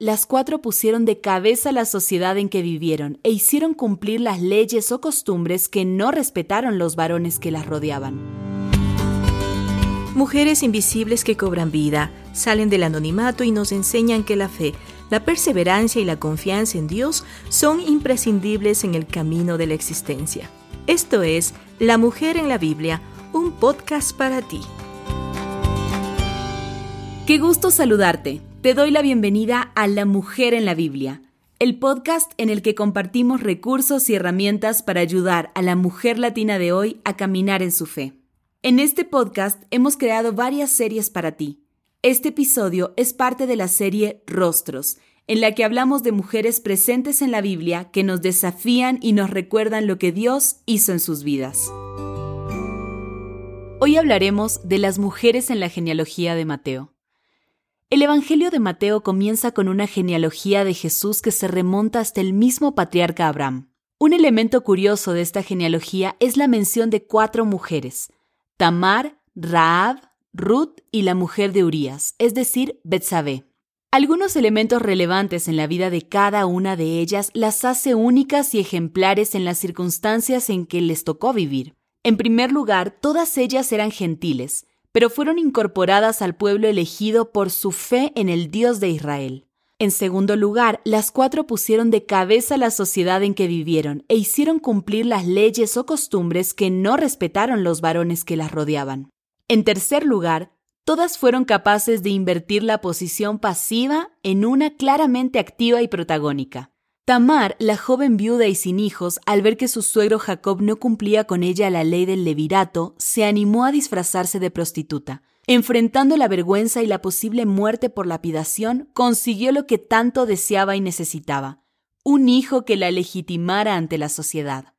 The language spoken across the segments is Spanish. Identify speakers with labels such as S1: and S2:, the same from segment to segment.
S1: las cuatro pusieron de cabeza la sociedad en que vivieron e hicieron cumplir las leyes o costumbres que no respetaron los varones que las rodeaban.
S2: Mujeres invisibles que cobran vida, salen del anonimato y nos enseñan que la fe, la perseverancia y la confianza en Dios son imprescindibles en el camino de la existencia. Esto es La Mujer en la Biblia, un podcast para ti.
S1: Qué gusto saludarte. Te doy la bienvenida a La Mujer en la Biblia, el podcast en el que compartimos recursos y herramientas para ayudar a la mujer latina de hoy a caminar en su fe. En este podcast hemos creado varias series para ti. Este episodio es parte de la serie Rostros, en la que hablamos de mujeres presentes en la Biblia que nos desafían y nos recuerdan lo que Dios hizo en sus vidas. Hoy hablaremos de las mujeres en la genealogía de Mateo. El Evangelio de Mateo comienza con una genealogía de Jesús que se remonta hasta el mismo patriarca Abraham. Un elemento curioso de esta genealogía es la mención de cuatro mujeres, Tamar, Raab, Ruth y la mujer de Urías, es decir, Betsabé. Algunos elementos relevantes en la vida de cada una de ellas las hace únicas y ejemplares en las circunstancias en que les tocó vivir. En primer lugar, todas ellas eran gentiles, pero fueron incorporadas al pueblo elegido por su fe en el Dios de Israel. En segundo lugar, las cuatro pusieron de cabeza la sociedad en que vivieron e hicieron cumplir las leyes o costumbres que no respetaron los varones que las rodeaban. En tercer lugar, todas fueron capaces de invertir la posición pasiva en una claramente activa y protagónica. Tamar, la joven viuda y sin hijos, al ver que su suegro Jacob no cumplía con ella la ley del levirato, se animó a disfrazarse de prostituta. Enfrentando la vergüenza y la posible muerte por lapidación, consiguió lo que tanto deseaba y necesitaba, un hijo que la legitimara ante la sociedad.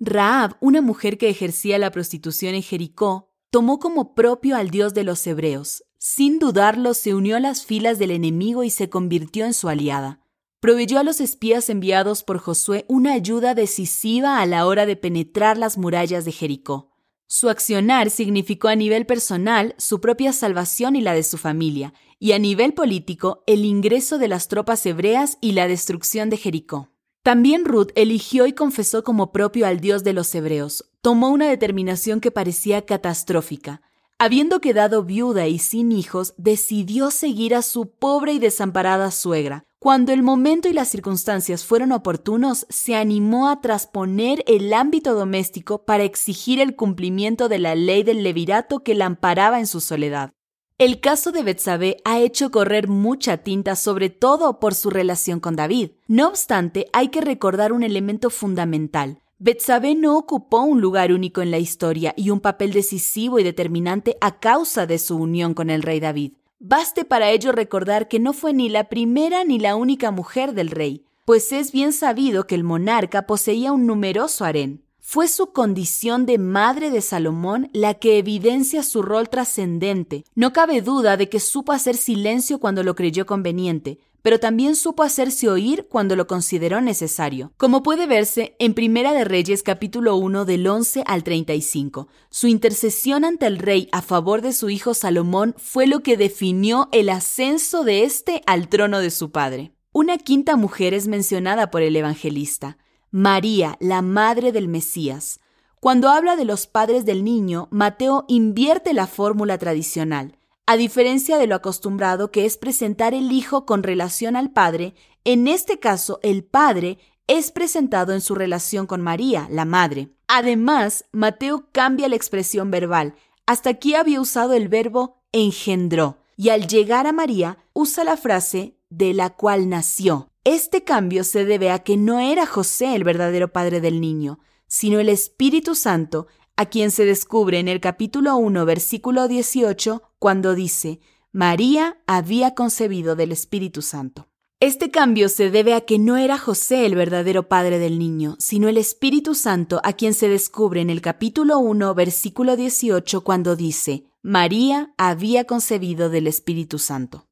S1: Raab, una mujer que ejercía la prostitución en Jericó, tomó como propio al Dios de los hebreos. Sin dudarlo, se unió a las filas del enemigo y se convirtió en su aliada proveyó a los espías enviados por Josué una ayuda decisiva a la hora de penetrar las murallas de Jericó. Su accionar significó a nivel personal su propia salvación y la de su familia, y a nivel político el ingreso de las tropas hebreas y la destrucción de Jericó. También Ruth eligió y confesó como propio al Dios de los hebreos. Tomó una determinación que parecía catastrófica. Habiendo quedado viuda y sin hijos, decidió seguir a su pobre y desamparada suegra, cuando el momento y las circunstancias fueron oportunos, se animó a trasponer el ámbito doméstico para exigir el cumplimiento de la ley del levirato que la amparaba en su soledad. El caso de Betsabé ha hecho correr mucha tinta, sobre todo por su relación con David. No obstante, hay que recordar un elemento fundamental. Betsabé no ocupó un lugar único en la historia y un papel decisivo y determinante a causa de su unión con el rey David. Baste para ello recordar que no fue ni la primera ni la única mujer del rey, pues es bien sabido que el monarca poseía un numeroso harén. Fue su condición de madre de Salomón la que evidencia su rol trascendente. No cabe duda de que supo hacer silencio cuando lo creyó conveniente, pero también supo hacerse oír cuando lo consideró necesario, como puede verse en Primera de Reyes capítulo 1 del 11 al 35. Su intercesión ante el rey a favor de su hijo Salomón fue lo que definió el ascenso de éste al trono de su padre. Una quinta mujer es mencionada por el evangelista, María, la madre del Mesías. Cuando habla de los padres del niño, Mateo invierte la fórmula tradicional. A diferencia de lo acostumbrado que es presentar el hijo con relación al padre, en este caso el padre es presentado en su relación con María, la madre. Además, Mateo cambia la expresión verbal. Hasta aquí había usado el verbo engendró y al llegar a María usa la frase de la cual nació. Este cambio se debe a que no era José el verdadero padre del niño, sino el Espíritu Santo a quien se descubre en el capítulo 1, versículo 18, cuando dice, María había concebido del Espíritu Santo. Este cambio se debe a que no era José el verdadero padre del niño, sino el Espíritu Santo a quien se descubre en el capítulo 1, versículo 18, cuando dice, María había concebido del Espíritu Santo.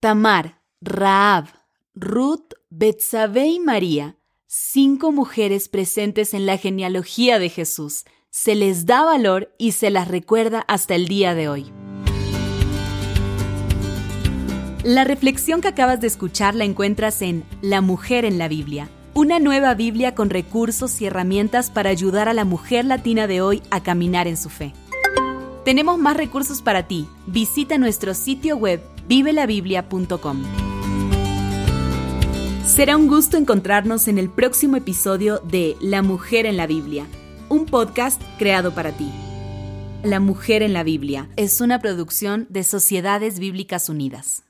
S1: Tamar, Raab, Ruth, Betsabé y María, cinco mujeres presentes en la genealogía de Jesús, se les da valor y se las recuerda hasta el día de hoy. La reflexión que acabas de escuchar la encuentras en La mujer en la Biblia, una nueva Biblia con recursos y herramientas para ayudar a la mujer latina de hoy a caminar en su fe. Tenemos más recursos para ti. Visita nuestro sitio web vivelabiblia.com. Será un gusto encontrarnos en el próximo episodio de La Mujer en la Biblia, un podcast creado para ti. La Mujer en la Biblia es una producción de Sociedades Bíblicas Unidas.